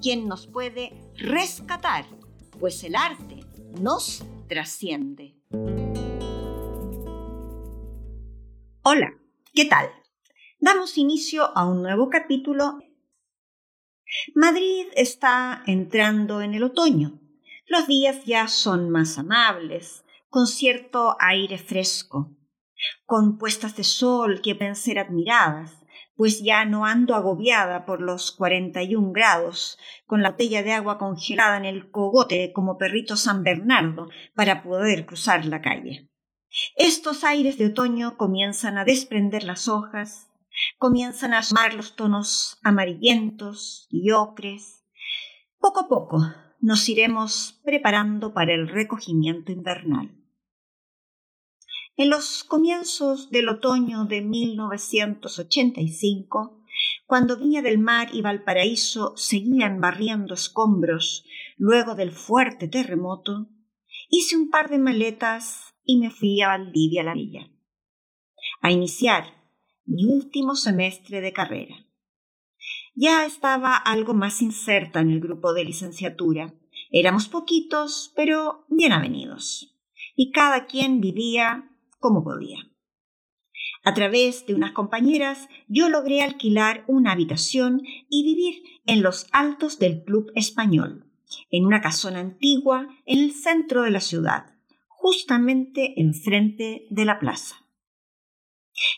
quien nos puede rescatar, pues el arte nos trasciende. Hola, ¿qué tal? Damos inicio a un nuevo capítulo. Madrid está entrando en el otoño. Los días ya son más amables, con cierto aire fresco, con puestas de sol que pueden ser admiradas, pues ya no ando agobiada por los 41 grados, con la botella de agua congelada en el cogote como perrito San Bernardo para poder cruzar la calle. Estos aires de otoño comienzan a desprender las hojas, comienzan a asomar los tonos amarillentos y ocres. Poco a poco nos iremos preparando para el recogimiento invernal. En los comienzos del otoño de 1985, cuando Viña del Mar y Valparaíso seguían barriendo escombros luego del fuerte terremoto, hice un par de maletas y me fui a Valdivia la Villa, a iniciar mi último semestre de carrera. Ya estaba algo más inserta en el grupo de licenciatura. Éramos poquitos, pero bien avenidos. Y cada quien vivía como podía. A través de unas compañeras yo logré alquilar una habitación y vivir en los altos del Club Español, en una casona antigua en el centro de la ciudad, justamente enfrente de la plaza.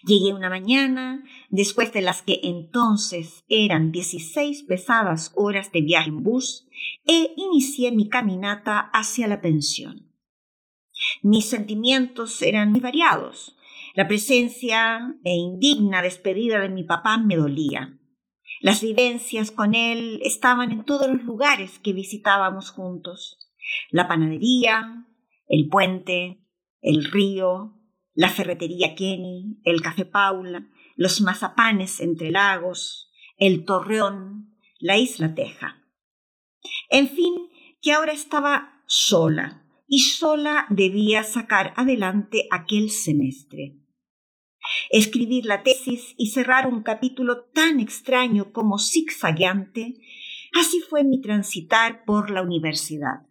Llegué una mañana, después de las que entonces eran 16 pesadas horas de viaje en bus, e inicié mi caminata hacia la pensión. Mis sentimientos eran muy variados. La presencia e indigna despedida de mi papá me dolía. Las vivencias con él estaban en todos los lugares que visitábamos juntos. La panadería, el puente, el río, la ferretería Kenny, el café Paula, los mazapanes entre lagos, el torreón, la isla Teja. En fin, que ahora estaba sola, y sola debía sacar adelante aquel semestre. Escribir la tesis y cerrar un capítulo tan extraño como zigzagueante, así fue mi transitar por la universidad.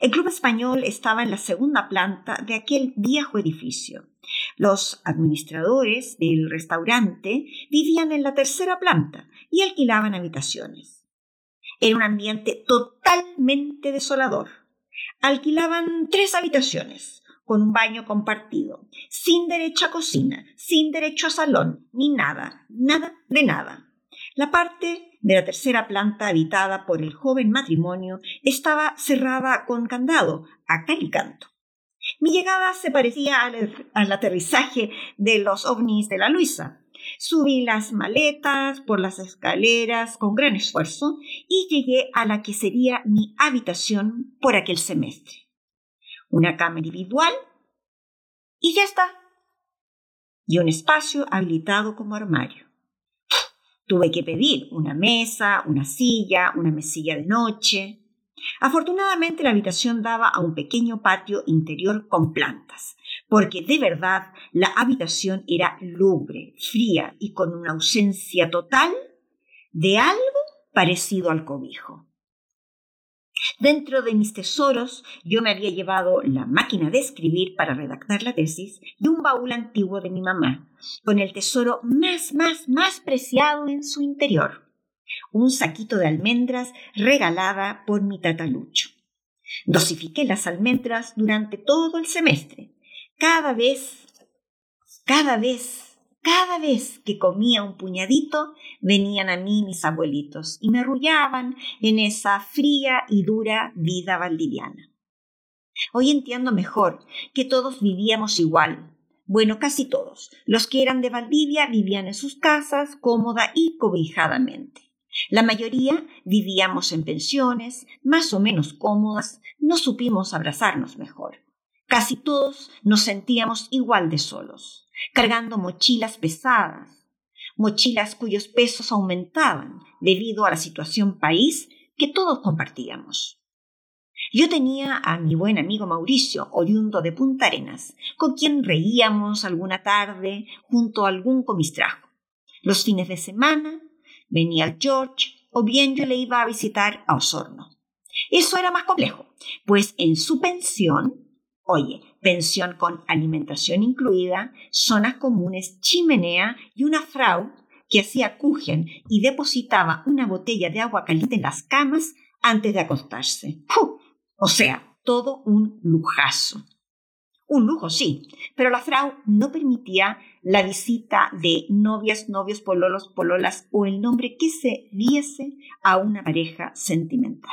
El Club Español estaba en la segunda planta de aquel viejo edificio. Los administradores del restaurante vivían en la tercera planta y alquilaban habitaciones. Era un ambiente totalmente desolador alquilaban tres habitaciones con un baño compartido, sin derecho a cocina, sin derecho a salón, ni nada, nada de nada. La parte de la tercera planta habitada por el joven matrimonio estaba cerrada con candado, a cal y canto. Mi llegada se parecía al, al aterrizaje de los ovnis de la Luisa. Subí las maletas por las escaleras con gran esfuerzo y llegué a la que sería mi habitación por aquel semestre. Una cama individual y ya está. Y un espacio habilitado como armario. Tuve que pedir una mesa, una silla, una mesilla de noche. Afortunadamente la habitación daba a un pequeño patio interior con plantas, porque de verdad la habitación era lúgubre, fría y con una ausencia total de algo parecido al cobijo. Dentro de mis tesoros yo me había llevado la máquina de escribir para redactar la tesis y un baúl antiguo de mi mamá, con el tesoro más, más, más preciado en su interior, un saquito de almendras regalada por mi tatalucho. Dosifiqué las almendras durante todo el semestre cada vez, cada vez, cada vez que comía un puñadito, venían a mí mis abuelitos y me arrullaban en esa fría y dura vida valdiviana. Hoy entiendo mejor que todos vivíamos igual. Bueno, casi todos. Los que eran de Valdivia vivían en sus casas cómoda y cobijadamente. La mayoría vivíamos en pensiones, más o menos cómodas, no supimos abrazarnos mejor. Casi todos nos sentíamos igual de solos, cargando mochilas pesadas, mochilas cuyos pesos aumentaban debido a la situación país que todos compartíamos. Yo tenía a mi buen amigo Mauricio, oriundo de Punta Arenas, con quien reíamos alguna tarde junto a algún comistrajo. Los fines de semana venía el George o bien yo le iba a visitar a Osorno. Eso era más complejo, pues en su pensión, oye, pensión con alimentación incluida, zonas comunes, chimenea y una frau que hacía cujen y depositaba una botella de agua caliente en las camas antes de acostarse. O sea, todo un lujazo. Un lujo, sí, pero la frau no permitía la visita de novias, novios, pololos, pololas o el nombre que se diese a una pareja sentimental.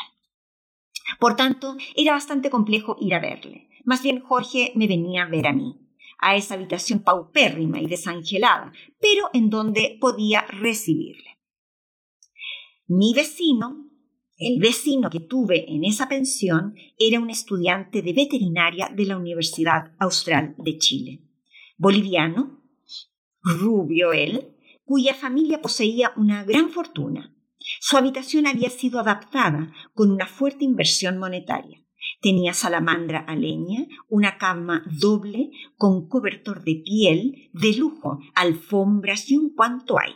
Por tanto, era bastante complejo ir a verle. Más bien Jorge me venía a ver a mí, a esa habitación paupérrima y desangelada, pero en donde podía recibirle. Mi vecino, el vecino que tuve en esa pensión, era un estudiante de veterinaria de la Universidad Austral de Chile. Boliviano, rubio él, cuya familia poseía una gran fortuna. Su habitación había sido adaptada con una fuerte inversión monetaria. Tenía salamandra a leña, una cama doble con cobertor de piel, de lujo, alfombras y un cuanto hay.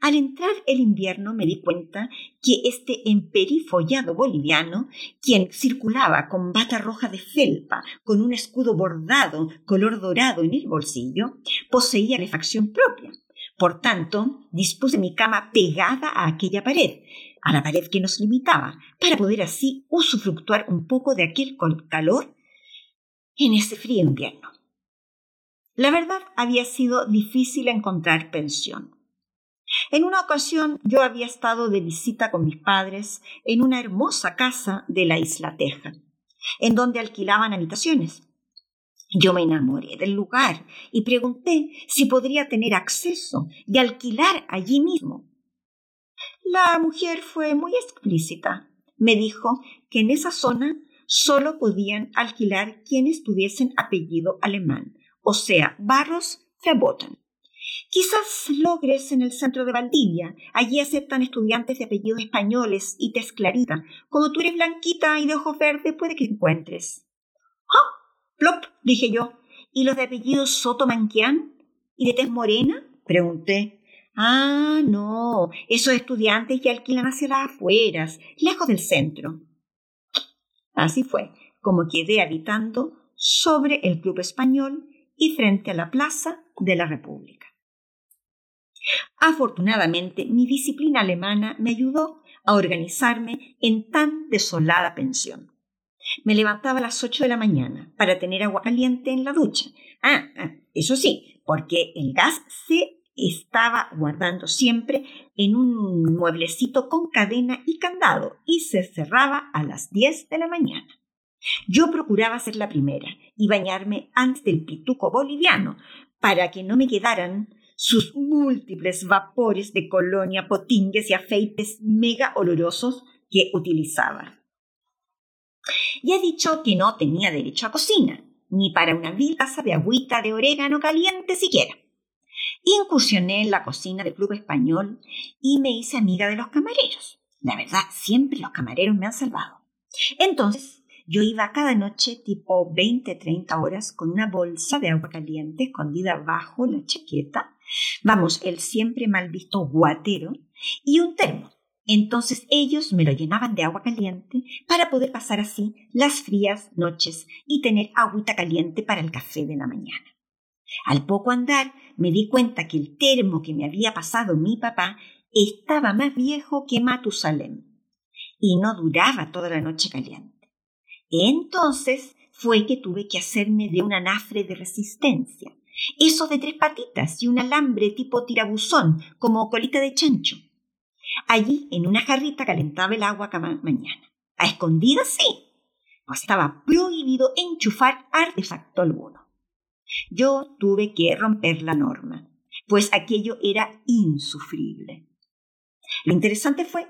Al entrar el invierno me di cuenta que este emperifollado boliviano, quien circulaba con bata roja de felpa, con un escudo bordado color dorado en el bolsillo, poseía refacción propia. Por tanto, dispuse mi cama pegada a aquella pared, a la pared que nos limitaba, para poder así usufructuar un poco de aquel calor en ese frío invierno. La verdad había sido difícil encontrar pensión. En una ocasión yo había estado de visita con mis padres en una hermosa casa de la isla Teja, en donde alquilaban habitaciones. Yo me enamoré del lugar y pregunté si podría tener acceso y alquilar allí mismo. La mujer fue muy explícita. Me dijo que en esa zona solo podían alquilar quienes tuviesen apellido alemán, o sea, Barros Verboten. Quizás logres en el centro de Valdivia. Allí aceptan estudiantes de apellidos españoles y tez clarita. Como tú eres blanquita y de ojos verdes, puede que encuentres. ¡Ah! ¡Plop! dije yo. ¿Y los de apellido Soto Manquián? ¿Y de tez morena? pregunté. Ah, no, esos estudiantes ya alquilan hacia las afueras, lejos del centro. Así fue como quedé habitando sobre el Club Español y frente a la Plaza de la República. Afortunadamente, mi disciplina alemana me ayudó a organizarme en tan desolada pensión. Me levantaba a las ocho de la mañana para tener agua caliente en la ducha. Ah, ah eso sí, porque el gas se estaba guardando siempre en un mueblecito con cadena y candado y se cerraba a las diez de la mañana. Yo procuraba ser la primera y bañarme antes del pituco boliviano para que no me quedaran sus múltiples vapores de colonia, potingues y afeites mega olorosos que utilizaba. Y he dicho que no tenía derecho a cocina, ni para una vil taza de agüita de orégano caliente siquiera. Incursioné en la cocina del Club Español y me hice amiga de los camareros. La verdad, siempre los camareros me han salvado. Entonces, yo iba cada noche tipo 20, 30 horas con una bolsa de agua caliente escondida bajo la chaqueta, vamos, el siempre mal visto guatero, y un termo. Entonces ellos me lo llenaban de agua caliente para poder pasar así las frías noches y tener agüita caliente para el café de la mañana. Al poco andar me di cuenta que el termo que me había pasado mi papá estaba más viejo que Matusalem y no duraba toda la noche caliente. Entonces fue que tuve que hacerme de un anafre de resistencia, eso de tres patitas y un alambre tipo tirabuzón, como colita de chancho. Allí, en una jarrita, calentaba el agua cada mañana. A escondidas, sí, pues estaba prohibido enchufar artefacto alguno. Yo tuve que romper la norma, pues aquello era insufrible. Lo interesante fue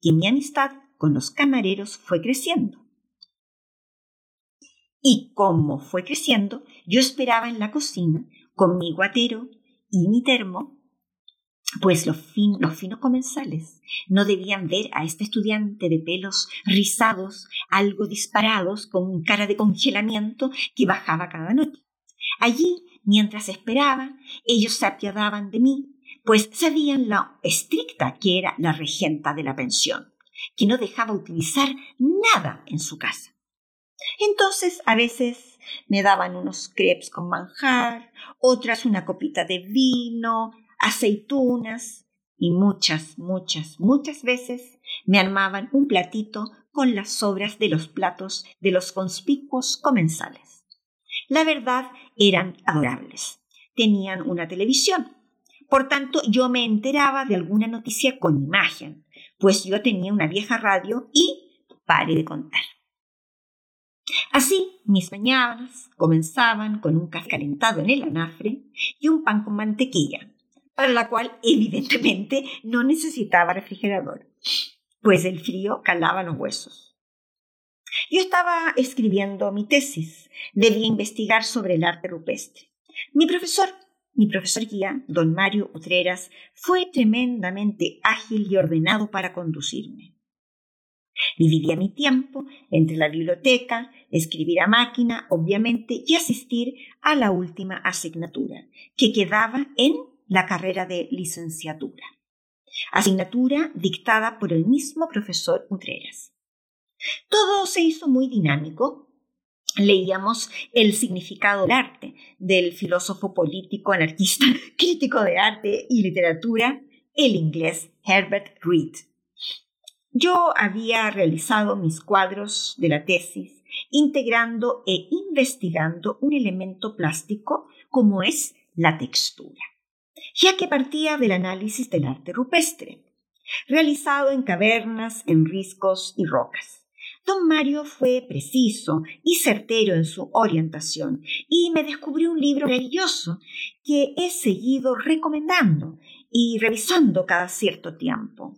que mi amistad con los camareros fue creciendo. Y como fue creciendo, yo esperaba en la cocina con mi guatero y mi termo, pues los, finos comensales no debían ver a este estudiante de pelos rizados, algo disparados, con cara de congelamiento que bajaba cada noche. Allí, mientras esperaba, ellos se apiadaban de mí, pues sabían lo estricta que era la regenta de la pensión, que no dejaba utilizar nada en su casa. Entonces, a veces me daban unos crepes con manjar, otras una copita de vino, aceitunas y muchas, muchas, muchas veces me armaban un platito con las sobras de los platos de los conspicuos comensales. La verdad, eran adorables. Tenían una televisión. Por tanto, yo me enteraba de alguna noticia con imagen, pues yo tenía una vieja radio y pare de contar. Así, mis mañanas comenzaban con un café calentado en el anafre y un pan con mantequilla, para la cual evidentemente no necesitaba refrigerador, pues el frío calaba los huesos. Yo estaba escribiendo mi tesis, debía investigar sobre el arte rupestre. Mi profesor, mi profesor guía, don Mario Utreras, fue tremendamente ágil y ordenado para conducirme. Dividía mi tiempo entre la biblioteca, escribir a máquina, obviamente, y asistir a la última asignatura, que quedaba en la carrera de licenciatura. Asignatura dictada por el mismo profesor Utreras. Todo se hizo muy dinámico. Leíamos El significado del arte del filósofo político anarquista, crítico de arte y literatura, el inglés Herbert Reed. Yo había realizado mis cuadros de la tesis integrando e investigando un elemento plástico como es la textura, ya que partía del análisis del arte rupestre, realizado en cavernas, en riscos y rocas. Don Mario fue preciso y certero en su orientación y me descubrió un libro maravilloso que he seguido recomendando y revisando cada cierto tiempo.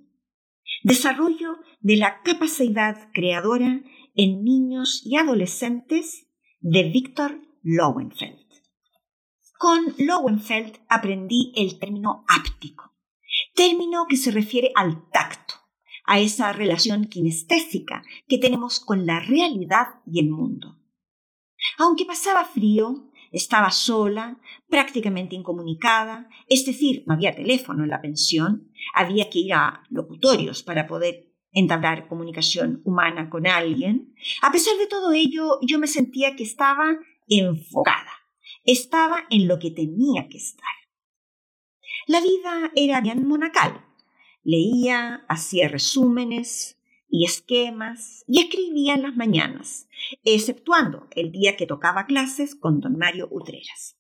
Desarrollo de la capacidad creadora en niños y adolescentes de Víctor Lowenfeld. Con Lowenfeld aprendí el término áptico, término que se refiere al tacto, a esa relación kinestésica que tenemos con la realidad y el mundo. Aunque pasaba frío, estaba sola, prácticamente incomunicada, es decir, no había teléfono en la pensión, había que ir a locutorios para poder entablar comunicación humana con alguien. A pesar de todo ello, yo me sentía que estaba enfocada, estaba en lo que tenía que estar. La vida era bien monacal. Leía, hacía resúmenes, y esquemas y escribía en las mañanas, exceptuando el día que tocaba clases con don Mario Utreras.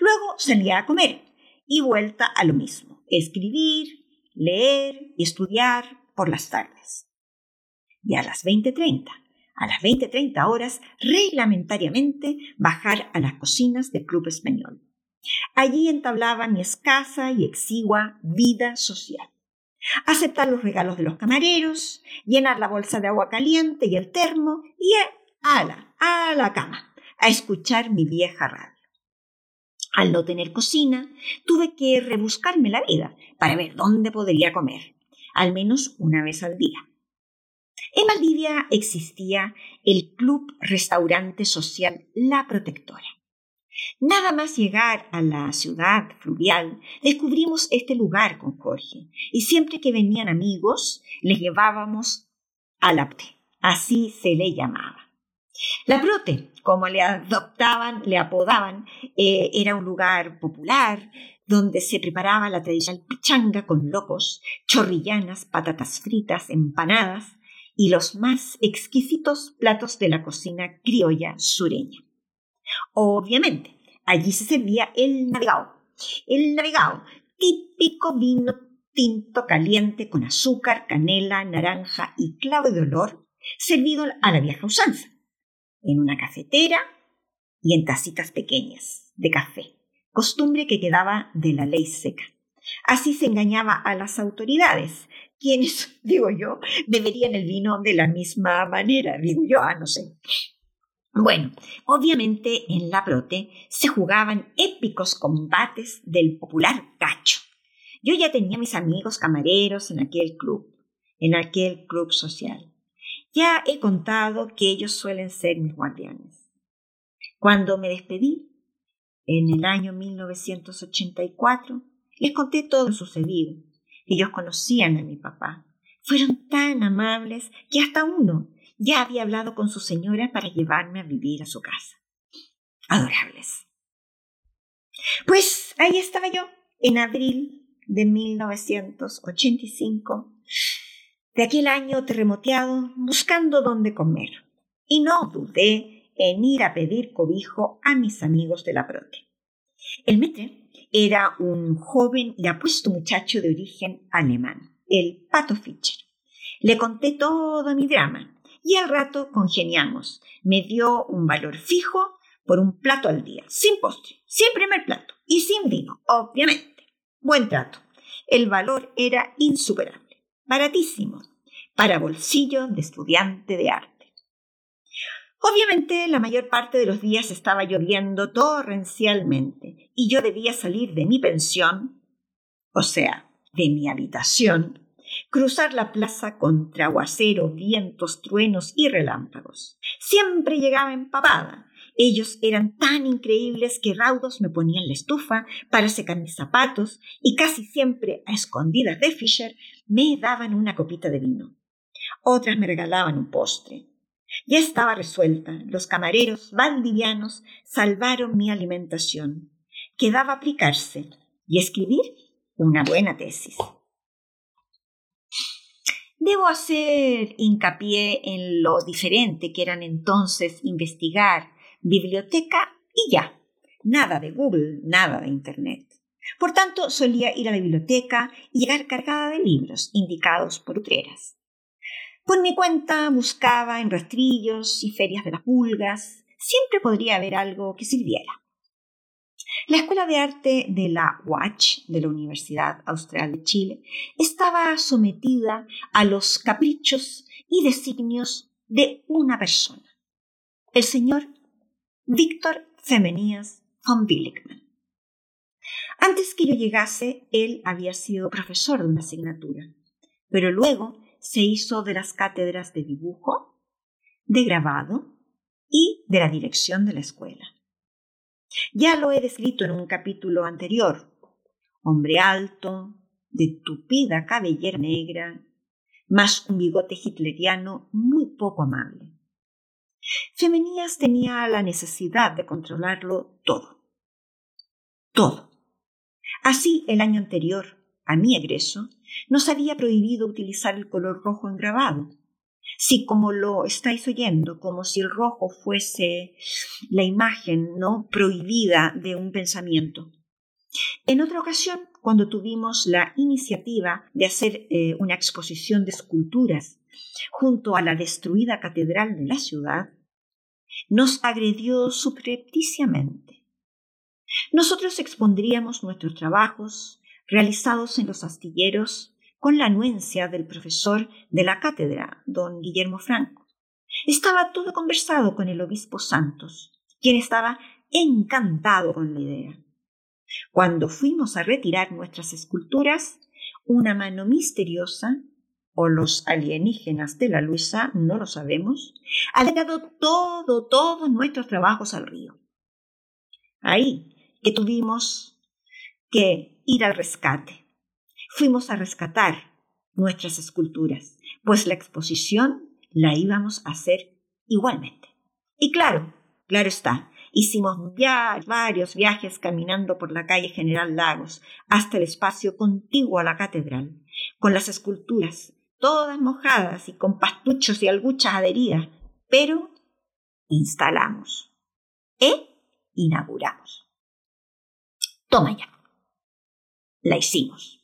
Luego salía a comer y vuelta a lo mismo, escribir, leer y estudiar por las tardes. Y a las 20.30, a las 20.30 horas, reglamentariamente bajar a las cocinas del Club Español. Allí entablaba mi escasa y exigua vida social aceptar los regalos de los camareros, llenar la bolsa de agua caliente y el termo y a la, a la cama, a escuchar mi vieja radio. Al no tener cocina, tuve que rebuscarme la vida para ver dónde podría comer, al menos una vez al día. En Valdivia existía el Club Restaurante Social La Protectora. Nada más llegar a la ciudad fluvial, descubrimos este lugar con Jorge, y siempre que venían amigos, les llevábamos a la así se le llamaba. La prote, como le adoptaban, le apodaban, eh, era un lugar popular donde se preparaba la tradicional pichanga con locos, chorrillanas, patatas fritas, empanadas y los más exquisitos platos de la cocina criolla sureña. Obviamente, allí se servía el navegado. El navegado, típico vino tinto caliente con azúcar, canela, naranja y clavo de olor, servido a la vieja usanza, en una cafetera y en tacitas pequeñas de café, costumbre que quedaba de la ley seca. Así se engañaba a las autoridades, quienes, digo yo, beberían el vino de la misma manera, digo yo, ah, no sé. Bueno, obviamente en la prote se jugaban épicos combates del popular cacho. Yo ya tenía mis amigos camareros en aquel club, en aquel club social. Ya he contado que ellos suelen ser mis guardianes. Cuando me despedí, en el año 1984, les conté todo lo sucedido. Ellos conocían a mi papá. Fueron tan amables que hasta uno ya había hablado con su señora para llevarme a vivir a su casa. Adorables. Pues ahí estaba yo, en abril de 1985, de aquel año terremoteado, buscando dónde comer. Y no dudé en ir a pedir cobijo a mis amigos de la prote. El metre era un joven y apuesto muchacho de origen alemán, el Pato Fischer. Le conté todo mi drama y al rato congeniamos. Me dio un valor fijo por un plato al día, sin postre, sin primer plato y sin vino, obviamente. Buen trato. El valor era insuperable, baratísimo, para bolsillo de estudiante de arte. Obviamente la mayor parte de los días estaba lloviendo torrencialmente y yo debía salir de mi pensión, o sea, de mi habitación, cruzar la plaza contra aguacero, vientos, truenos y relámpagos. Siempre llegaba empapada. Ellos eran tan increíbles que raudos me ponían la estufa para secar mis zapatos y casi siempre, a escondidas de Fisher, me daban una copita de vino. Otras me regalaban un postre. Ya estaba resuelta. Los camareros valdivianos salvaron mi alimentación. Quedaba aplicarse y escribir una buena tesis. Debo hacer hincapié en lo diferente que eran entonces investigar, biblioteca y ya. Nada de Google, nada de Internet. Por tanto, solía ir a la biblioteca y llegar cargada de libros indicados por utreras. Por mi cuenta buscaba en rastrillos y ferias de las pulgas. Siempre podría haber algo que sirviera. La Escuela de Arte de la UACH, de la Universidad Austral de Chile, estaba sometida a los caprichos y designios de una persona, el señor Víctor Femenías von Billigmann. Antes que yo llegase, él había sido profesor de una asignatura, pero luego se hizo de las cátedras de dibujo, de grabado y de la dirección de la escuela. Ya lo he descrito en un capítulo anterior. Hombre alto, de tupida cabellera negra, más un bigote hitleriano muy poco amable. Femenías tenía la necesidad de controlarlo todo. Todo. Así, el año anterior, a mi egreso, nos había prohibido utilizar el color rojo en grabado. Si como lo estáis oyendo, como si el rojo fuese la imagen no prohibida de un pensamiento. En otra ocasión, cuando tuvimos la iniciativa de hacer eh, una exposición de esculturas junto a la destruida catedral de la ciudad, nos agredió subrepticiamente. Nosotros expondríamos nuestros trabajos, realizados en los astilleros con la anuencia del profesor de la cátedra, don Guillermo Franco. Estaba todo conversado con el obispo Santos, quien estaba encantado con la idea. Cuando fuimos a retirar nuestras esculturas, una mano misteriosa, o los alienígenas de la Luisa, no lo sabemos, ha dado todo, todos nuestros trabajos al río. Ahí que tuvimos que ir al rescate. Fuimos a rescatar nuestras esculturas, pues la exposición la íbamos a hacer igualmente. Y claro, claro está, hicimos varios viajes caminando por la calle General Lagos hasta el espacio contiguo a la catedral, con las esculturas todas mojadas y con pastuchos y alguchas adheridas, pero instalamos e inauguramos. Toma ya la hicimos.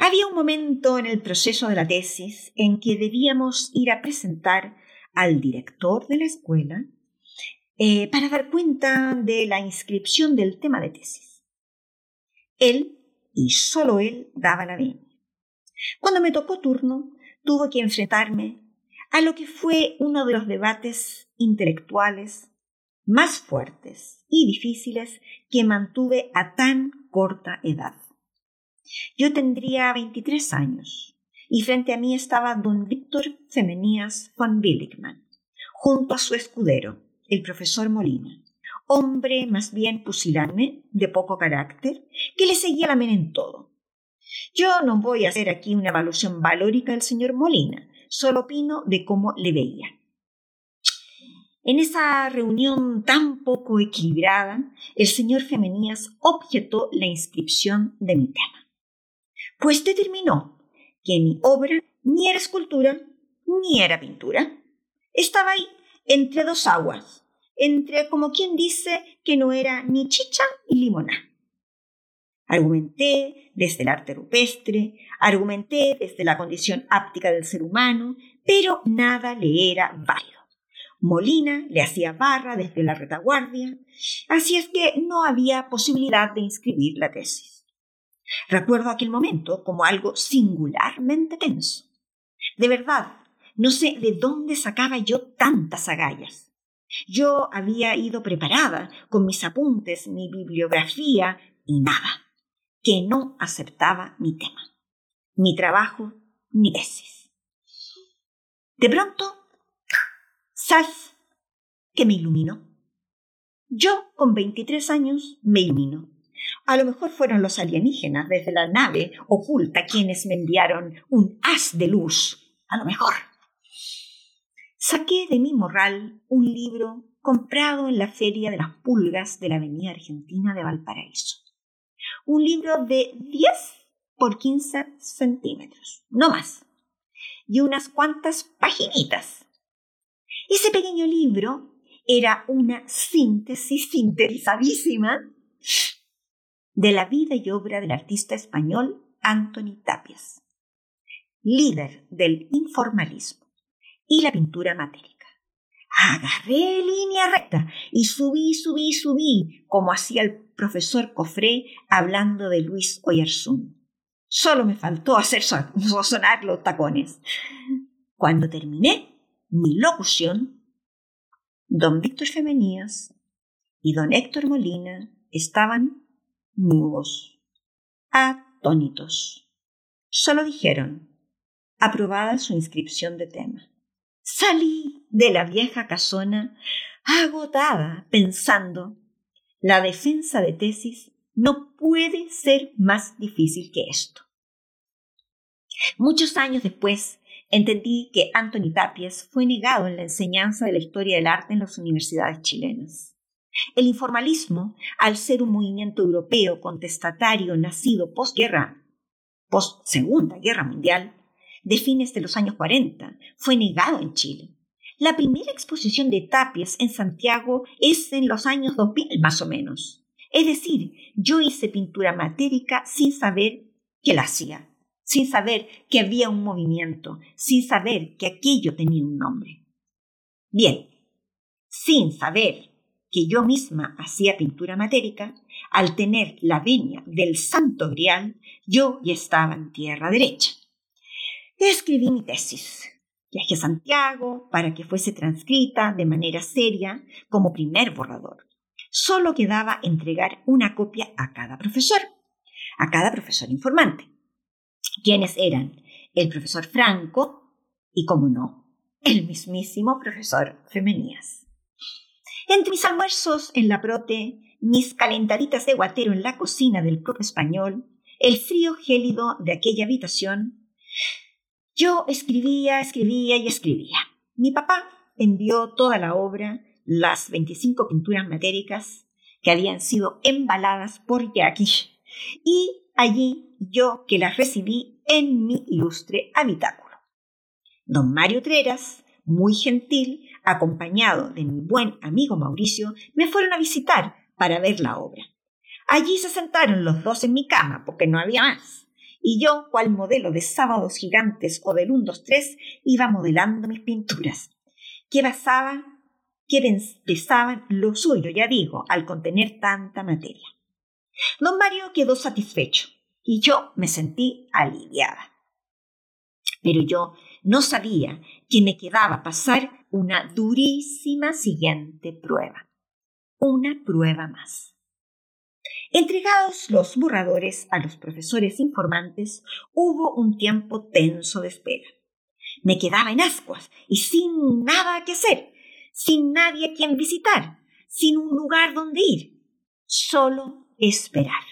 Había un momento en el proceso de la tesis en que debíamos ir a presentar al director de la escuela eh, para dar cuenta de la inscripción del tema de tesis. Él y solo él daba la venia. Cuando me tocó turno, tuve que enfrentarme a lo que fue uno de los debates intelectuales más fuertes y difíciles que mantuve a tan corta edad. Yo tendría 23 años y frente a mí estaba don Víctor Femenías von Billigmann, junto a su escudero, el profesor Molina, hombre más bien pusilánime, de poco carácter, que le seguía la mena en todo. Yo no voy a hacer aquí una evaluación valórica del señor Molina, solo opino de cómo le veía. En esa reunión tan poco equilibrada, el señor Femenías objetó la inscripción de mi tema. Pues determinó que mi obra ni era escultura ni era pintura. Estaba ahí, entre dos aguas, entre como quien dice que no era ni chicha ni limona. Argumenté desde el arte rupestre, argumenté desde la condición áptica del ser humano, pero nada le era válido. Molina le hacía barra desde la retaguardia, así es que no había posibilidad de inscribir la tesis. Recuerdo aquel momento como algo singularmente tenso. De verdad, no sé de dónde sacaba yo tantas agallas. Yo había ido preparada con mis apuntes, mi bibliografía y nada, que no aceptaba mi tema, mi trabajo, mi tesis. De pronto, ¿sabes que me iluminó? Yo, con 23 años, me ilumino. A lo mejor fueron los alienígenas desde la nave oculta quienes me enviaron un haz de luz. A lo mejor. Saqué de mi morral un libro comprado en la Feria de las Pulgas de la Avenida Argentina de Valparaíso. Un libro de 10 por 15 centímetros, no más, y unas cuantas paginitas. Ese pequeño libro era una síntesis sintetizadísima de la vida y obra del artista español Anthony Tapias, líder del informalismo y la pintura matérica. Agarré línea recta y subí, subí, subí, como hacía el profesor Cofré hablando de Luis Oyarzún. Solo me faltó hacer sonar los tacones. Cuando terminé mi locución, don Víctor Femenías y don Héctor Molina estaban mudos, atónitos. Solo dijeron, aprobada su inscripción de tema. Salí de la vieja casona agotada pensando, la defensa de tesis no puede ser más difícil que esto. Muchos años después, entendí que Anthony Tapies fue negado en la enseñanza de la historia del arte en las universidades chilenas. El informalismo, al ser un movimiento europeo contestatario nacido postguerra, post Segunda Guerra Mundial, de fines de los años 40, fue negado en Chile. La primera exposición de Tapias en Santiago es en los años 2000 más o menos. Es decir, yo hice pintura matérica sin saber que la hacía, sin saber que había un movimiento, sin saber que aquello tenía un nombre. Bien, sin saber que yo misma hacía pintura matérica, al tener la venia del santo grial, yo ya estaba en tierra derecha. Escribí mi tesis. Viajé a Santiago para que fuese transcrita de manera seria como primer borrador. Solo quedaba entregar una copia a cada profesor, a cada profesor informante. ¿Quiénes eran? El profesor Franco y, como no, el mismísimo profesor Femenías. Entre mis almuerzos en la prote, mis calentaditas de guatero en la cocina del propio español, el frío gélido de aquella habitación, yo escribía, escribía y escribía. Mi papá envió toda la obra, las 25 pinturas matéricas que habían sido embaladas por Jackie, y allí yo que las recibí en mi ilustre habitáculo. Don Mario Treras, muy gentil, acompañado de mi buen amigo Mauricio, me fueron a visitar para ver la obra. Allí se sentaron los dos en mi cama, porque no había más. Y yo, cual modelo de sábados gigantes o del 1, 2, 3, iba modelando mis pinturas, que basaban, que pesaban lo suyo, ya digo, al contener tanta materia. Don Mario quedó satisfecho. y yo me sentí aliviada. Pero yo no sabía que me quedaba pasar una durísima siguiente prueba. Una prueba más. Entregados los borradores a los profesores informantes, hubo un tiempo tenso de espera. Me quedaba en ascuas y sin nada que hacer, sin nadie a quien visitar, sin un lugar donde ir, solo esperar.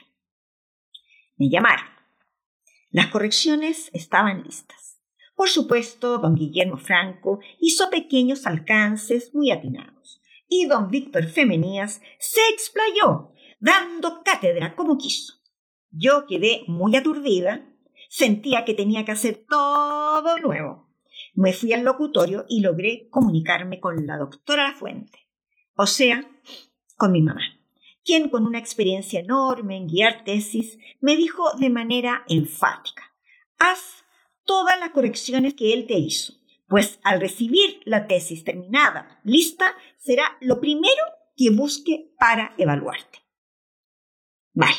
Me llamaron. Las correcciones estaban listas. Por supuesto, don Guillermo Franco hizo pequeños alcances muy atinados, y don Víctor Femenías se explayó dando cátedra como quiso. Yo quedé muy aturdida, sentía que tenía que hacer todo nuevo. Me fui al locutorio y logré comunicarme con la doctora Fuente, o sea, con mi mamá, quien con una experiencia enorme en guiar tesis me dijo de manera enfática, haz todas las correcciones que él te hizo, pues al recibir la tesis terminada, lista, será lo primero que busque para evaluarte. Vale,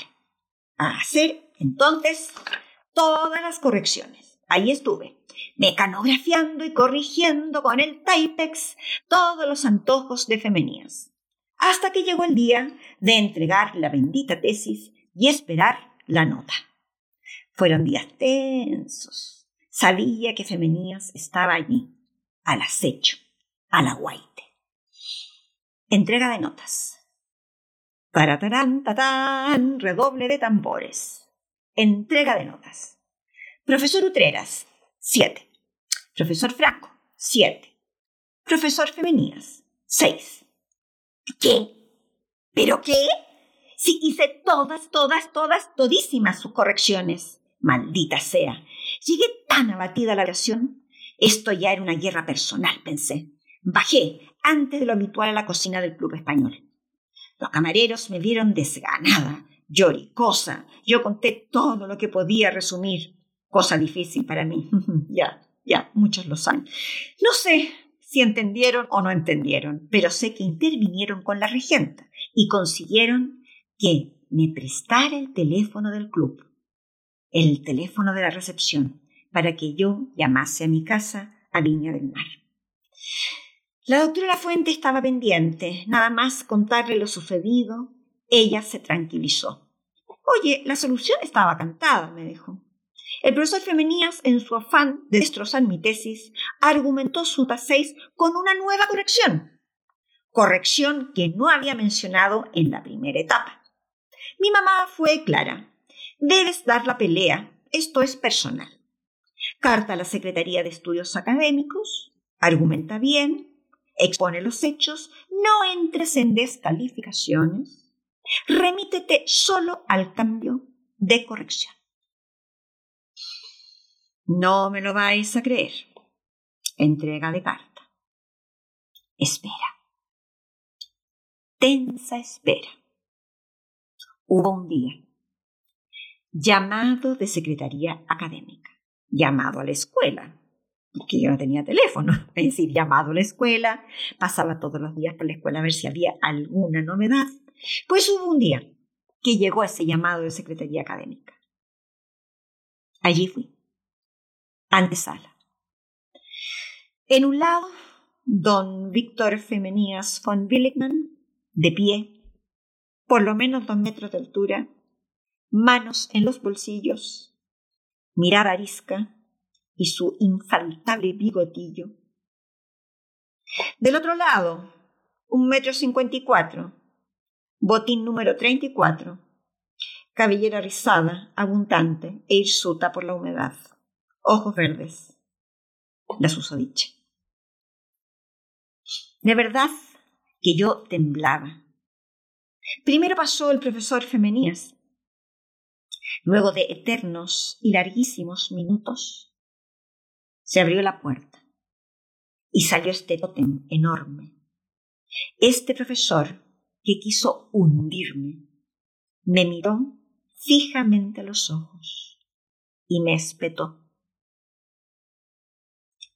a hacer entonces todas las correcciones. Ahí estuve, mecanografiando y corrigiendo con el Typex todos los antojos de femenías, hasta que llegó el día de entregar la bendita tesis y esperar la nota. Fueron días tensos. Sabía que Femenías estaba allí, al acecho, a la guaite. Entrega de notas. Taratarán, tatán, redoble de tambores. Entrega de notas. Profesor Utreras, 7. Profesor Franco, 7. Profesor Femenías, 6. ¿Qué? ¿Pero qué? Si hice todas, todas, todas, todísimas sus correcciones. Maldita sea. Llegué tan abatida a la oración. Esto ya era una guerra personal, pensé. Bajé antes de lo habitual a la cocina del Club Español. Los camareros me vieron desganada, lloricosa. Yo conté todo lo que podía resumir. Cosa difícil para mí. ya, ya, muchos lo saben. No sé si entendieron o no entendieron, pero sé que intervinieron con la regenta y consiguieron que me prestara el teléfono del club, el teléfono de la recepción, para que yo llamase a mi casa a Viña del Mar. La doctora Fuente estaba pendiente, nada más contarle lo sucedido, ella se tranquilizó. Oye, la solución estaba cantada, me dijo. El profesor Femenías, en su afán de destrozar mi tesis, argumentó su 6 con una nueva corrección. Corrección que no había mencionado en la primera etapa. Mi mamá fue clara. Debes dar la pelea. Esto es personal. Carta a la Secretaría de Estudios Académicos. Argumenta bien expone los hechos, no entres en descalificaciones, remítete solo al cambio de corrección. No me lo vais a creer. Entrega de carta. Espera. Tensa espera. Hubo un día. Llamado de Secretaría Académica. Llamado a la escuela que yo no tenía teléfono, es decir, llamado a la escuela, pasaba todos los días por la escuela a ver si había alguna novedad. Pues hubo un día que llegó ese llamado de Secretaría Académica. Allí fui, antesala. En un lado, don Víctor Femenías von Willigman, de pie, por lo menos dos metros de altura, manos en los bolsillos, mirada arisca, y su infaltable bigotillo. Del otro lado, un metro cincuenta y cuatro, botín número treinta y cuatro, cabellera rizada, abundante e hirsuta por la humedad, ojos verdes, la susodicha. De verdad que yo temblaba. Primero pasó el profesor Femenías. Luego de eternos y larguísimos minutos, se abrió la puerta y salió este tótem enorme. Este profesor que quiso hundirme me miró fijamente a los ojos y me espetó.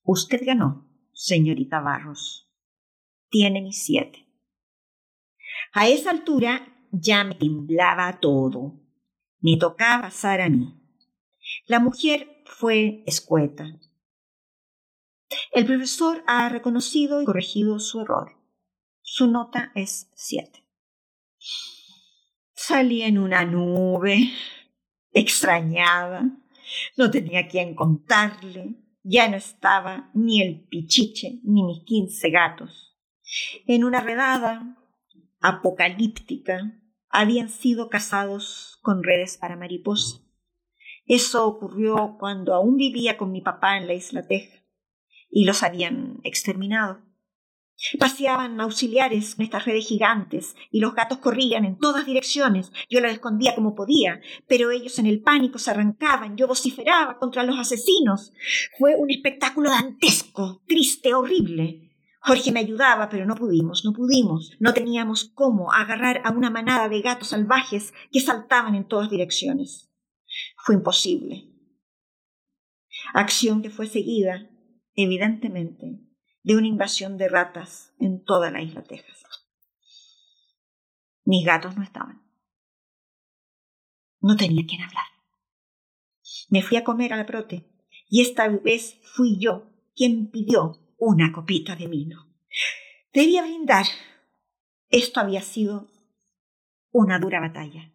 Usted ganó, señorita Barros. Tiene mis siete. A esa altura ya me temblaba todo. Me tocaba pasar a mí. La mujer fue escueta. El profesor ha reconocido y corregido su error. Su nota es siete. Salí en una nube, extrañada. No tenía quien contarle. Ya no estaba ni el pichiche ni mis quince gatos. En una redada apocalíptica habían sido casados con redes para mariposa. Eso ocurrió cuando aún vivía con mi papá en la isla Teja y los habían exterminado. Paseaban auxiliares con estas redes gigantes y los gatos corrían en todas direcciones. Yo los escondía como podía, pero ellos en el pánico se arrancaban. Yo vociferaba contra los asesinos. Fue un espectáculo dantesco, triste, horrible. Jorge me ayudaba, pero no pudimos, no pudimos. No teníamos cómo agarrar a una manada de gatos salvajes que saltaban en todas direcciones. Fue imposible. Acción que fue seguida, evidentemente, de una invasión de ratas en toda la isla Texas. Mis gatos no estaban. No tenía quien hablar. Me fui a comer a la prote y esta vez fui yo quien pidió una copita de vino. Debía brindar. Esto había sido una dura batalla.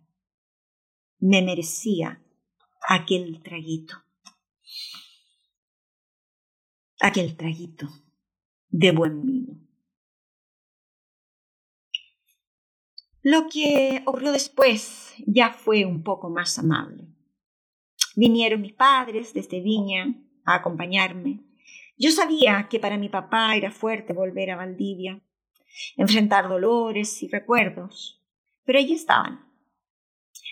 Me merecía aquel traguito. Aquel traguito de buen vino. Lo que ocurrió después ya fue un poco más amable. Vinieron mis padres desde Viña a acompañarme yo sabía que para mi papá era fuerte volver a Valdivia, enfrentar dolores y recuerdos, pero allí estaban.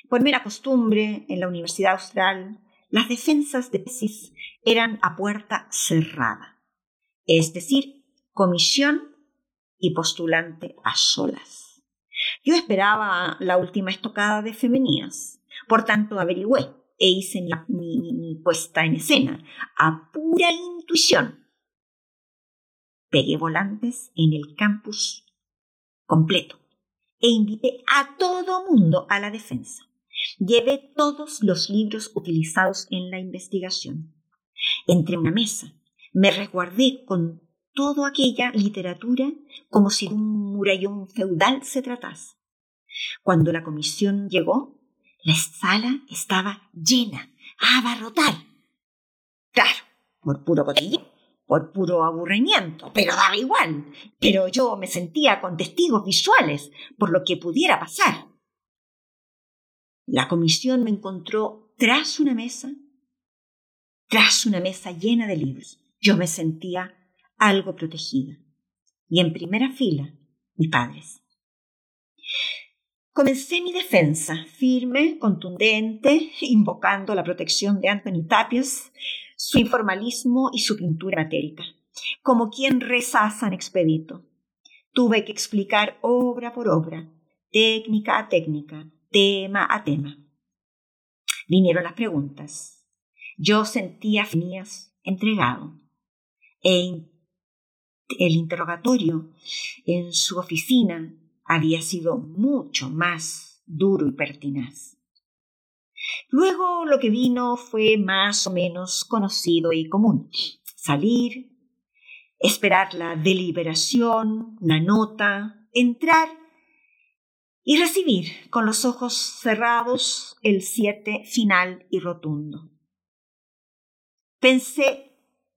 Por mera costumbre, en la Universidad Austral, las defensas de tesis eran a puerta cerrada, es decir, comisión y postulante a solas. Yo esperaba la última estocada de femenías, por tanto averigüé e hice mi, puesta en escena a pura intuición. Pegué volantes en el campus completo e invité a todo mundo a la defensa. Llevé todos los libros utilizados en la investigación. Entre una mesa me resguardé con toda aquella literatura como si de un murallón feudal se tratase. Cuando la comisión llegó, la sala estaba llena, a abarrotar. Claro, por puro cotillo, por puro aburrimiento, pero daba igual. Pero yo me sentía con testigos visuales por lo que pudiera pasar. La comisión me encontró tras una mesa, tras una mesa llena de libros. Yo me sentía algo protegida. Y en primera fila, mis padres. Comencé mi defensa, firme, contundente, invocando la protección de Anthony Tapias, su informalismo y su pintura matérica, como quien reza a San Expedito. Tuve que explicar obra por obra, técnica a técnica, tema a tema. Vinieron las preguntas. Yo sentía Finías entregado. E el interrogatorio en su oficina había sido mucho más duro y pertinaz. Luego lo que vino fue más o menos conocido y común. Salir, esperar la deliberación, la nota, entrar y recibir con los ojos cerrados el siete final y rotundo. Pensé,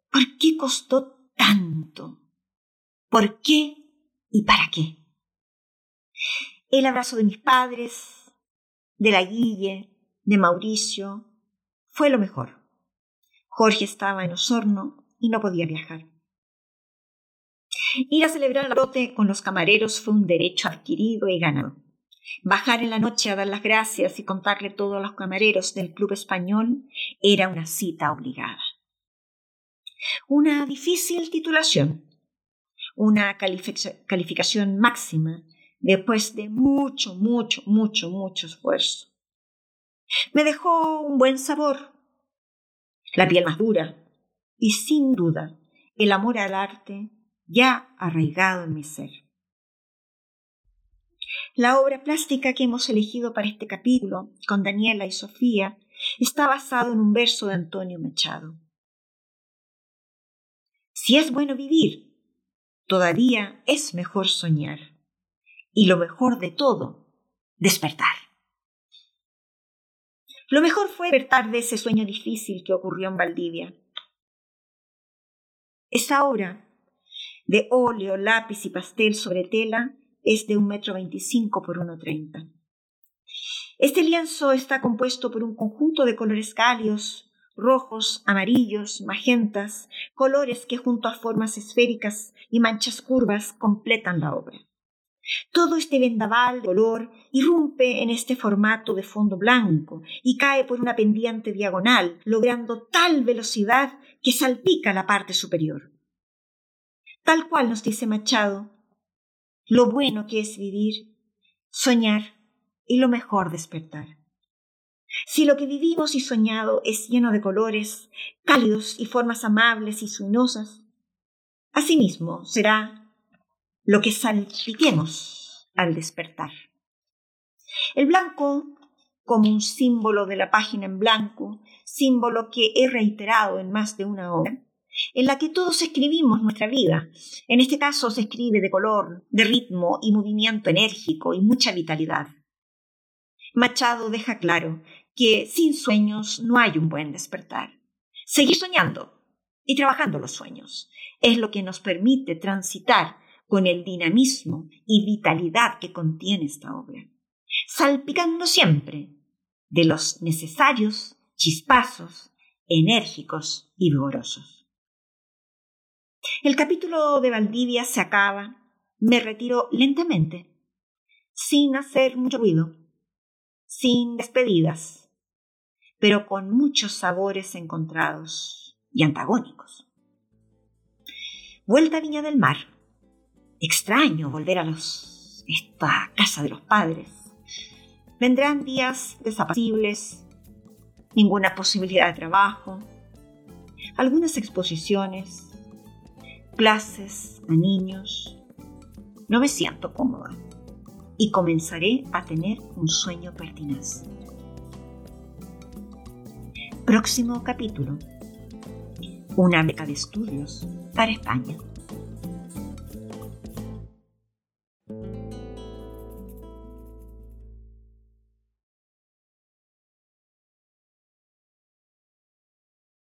¿por qué costó tanto? ¿Por qué y para qué? El abrazo de mis padres, de la Guille, de Mauricio, fue lo mejor. Jorge estaba en Osorno y no podía viajar. Ir a celebrar la brote con los camareros fue un derecho adquirido y ganado. Bajar en la noche a dar las gracias y contarle todo a los camareros del club español era una cita obligada. Una difícil titulación, una calificación máxima después de mucho, mucho, mucho, mucho esfuerzo. Me dejó un buen sabor, la piel más dura y sin duda el amor al arte ya arraigado en mi ser. La obra plástica que hemos elegido para este capítulo, con Daniela y Sofía, está basado en un verso de Antonio Machado. Si es bueno vivir, todavía es mejor soñar. Y lo mejor de todo, despertar. Lo mejor fue despertar de ese sueño difícil que ocurrió en Valdivia. Esa obra de óleo, lápiz y pastel sobre tela es de un metro veinticinco por uno treinta. Este lienzo está compuesto por un conjunto de colores cálidos, rojos, amarillos, magentas, colores que junto a formas esféricas y manchas curvas completan la obra. Todo este vendaval de color irrumpe en este formato de fondo blanco y cae por una pendiente diagonal, logrando tal velocidad que salpica la parte superior. Tal cual nos dice Machado, lo bueno que es vivir, soñar y lo mejor despertar. Si lo que vivimos y soñado es lleno de colores, cálidos y formas amables y suminosas, asimismo será lo que salpiquemos al despertar. El blanco, como un símbolo de la página en blanco, símbolo que he reiterado en más de una obra, en la que todos escribimos nuestra vida. En este caso se escribe de color, de ritmo y movimiento enérgico y mucha vitalidad. Machado deja claro que sin sueños no hay un buen despertar. Seguir soñando y trabajando los sueños es lo que nos permite transitar con el dinamismo y vitalidad que contiene esta obra, salpicando siempre de los necesarios chispazos enérgicos y vigorosos. El capítulo de Valdivia se acaba, me retiro lentamente, sin hacer mucho ruido, sin despedidas, pero con muchos sabores encontrados y antagónicos. Vuelta a Viña del Mar. Extraño volver a esta casa de los padres. Vendrán días desapacibles, ninguna posibilidad de trabajo, algunas exposiciones, clases a niños. No me siento cómoda y comenzaré a tener un sueño pertinaz. Próximo capítulo. Una beca de estudios para España.